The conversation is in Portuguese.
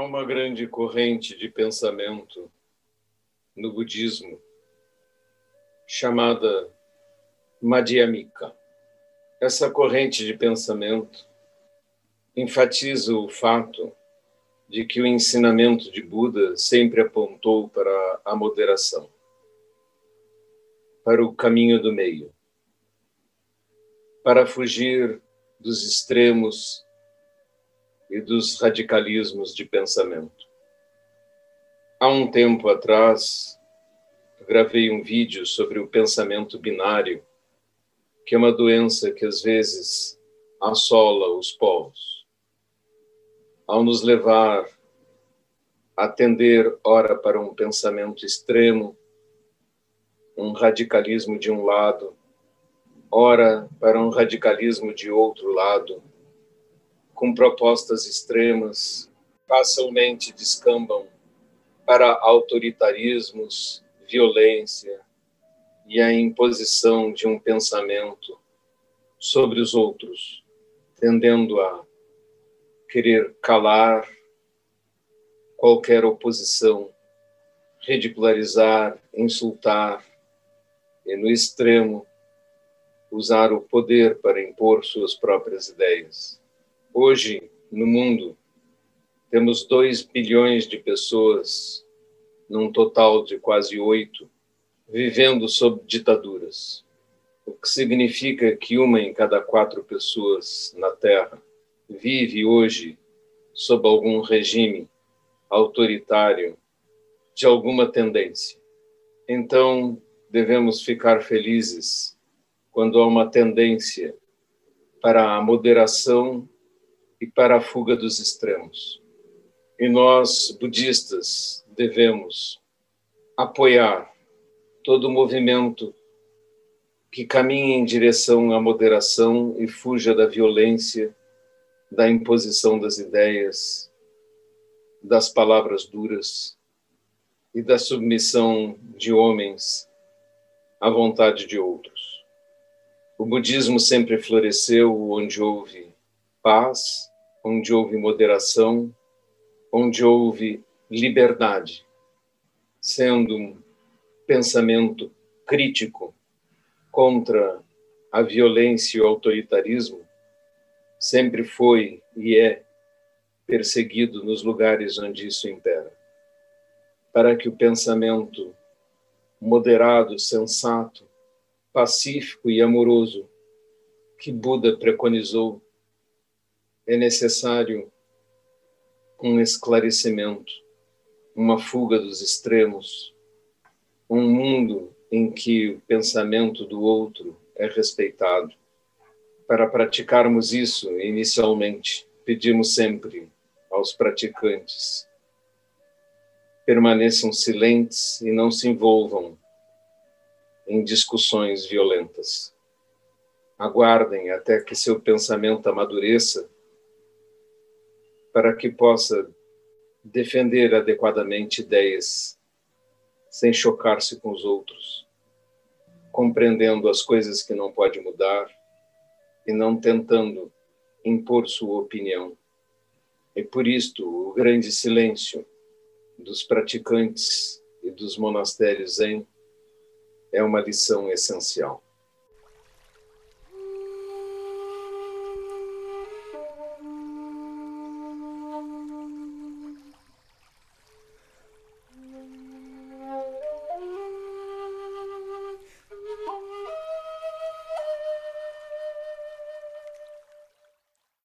uma grande corrente de pensamento no budismo chamada Madhyamika. Essa corrente de pensamento enfatiza o fato de que o ensinamento de Buda sempre apontou para a moderação, para o caminho do meio, para fugir dos extremos e dos radicalismos de pensamento. Há um tempo atrás, gravei um vídeo sobre o pensamento binário, que é uma doença que às vezes assola os povos. Ao nos levar a tender, ora, para um pensamento extremo, um radicalismo de um lado, ora, para um radicalismo de outro lado, com propostas extremas, facilmente descambam para autoritarismos, violência e a imposição de um pensamento sobre os outros, tendendo a querer calar qualquer oposição, ridicularizar, insultar e, no extremo, usar o poder para impor suas próprias ideias. Hoje, no mundo, temos 2 bilhões de pessoas, num total de quase 8, vivendo sob ditaduras, o que significa que uma em cada quatro pessoas na Terra vive hoje sob algum regime autoritário de alguma tendência. Então, devemos ficar felizes quando há uma tendência para a moderação e para a fuga dos extremos. E nós, budistas, devemos apoiar todo movimento que caminhe em direção à moderação e fuja da violência, da imposição das ideias, das palavras duras e da submissão de homens à vontade de outros. O budismo sempre floresceu onde houve paz, onde houve moderação, onde houve liberdade, sendo um pensamento crítico contra a violência e o autoritarismo, sempre foi e é perseguido nos lugares onde isso impera. Para que o pensamento moderado, sensato, pacífico e amoroso que Buda preconizou é necessário um esclarecimento, uma fuga dos extremos, um mundo em que o pensamento do outro é respeitado. Para praticarmos isso, inicialmente, pedimos sempre aos praticantes permaneçam silentes e não se envolvam em discussões violentas. Aguardem até que seu pensamento amadureça para que possa defender adequadamente ideias sem chocar-se com os outros, compreendendo as coisas que não pode mudar e não tentando impor sua opinião. E por isto o grande silêncio dos praticantes e dos monastérios Zen é uma lição essencial.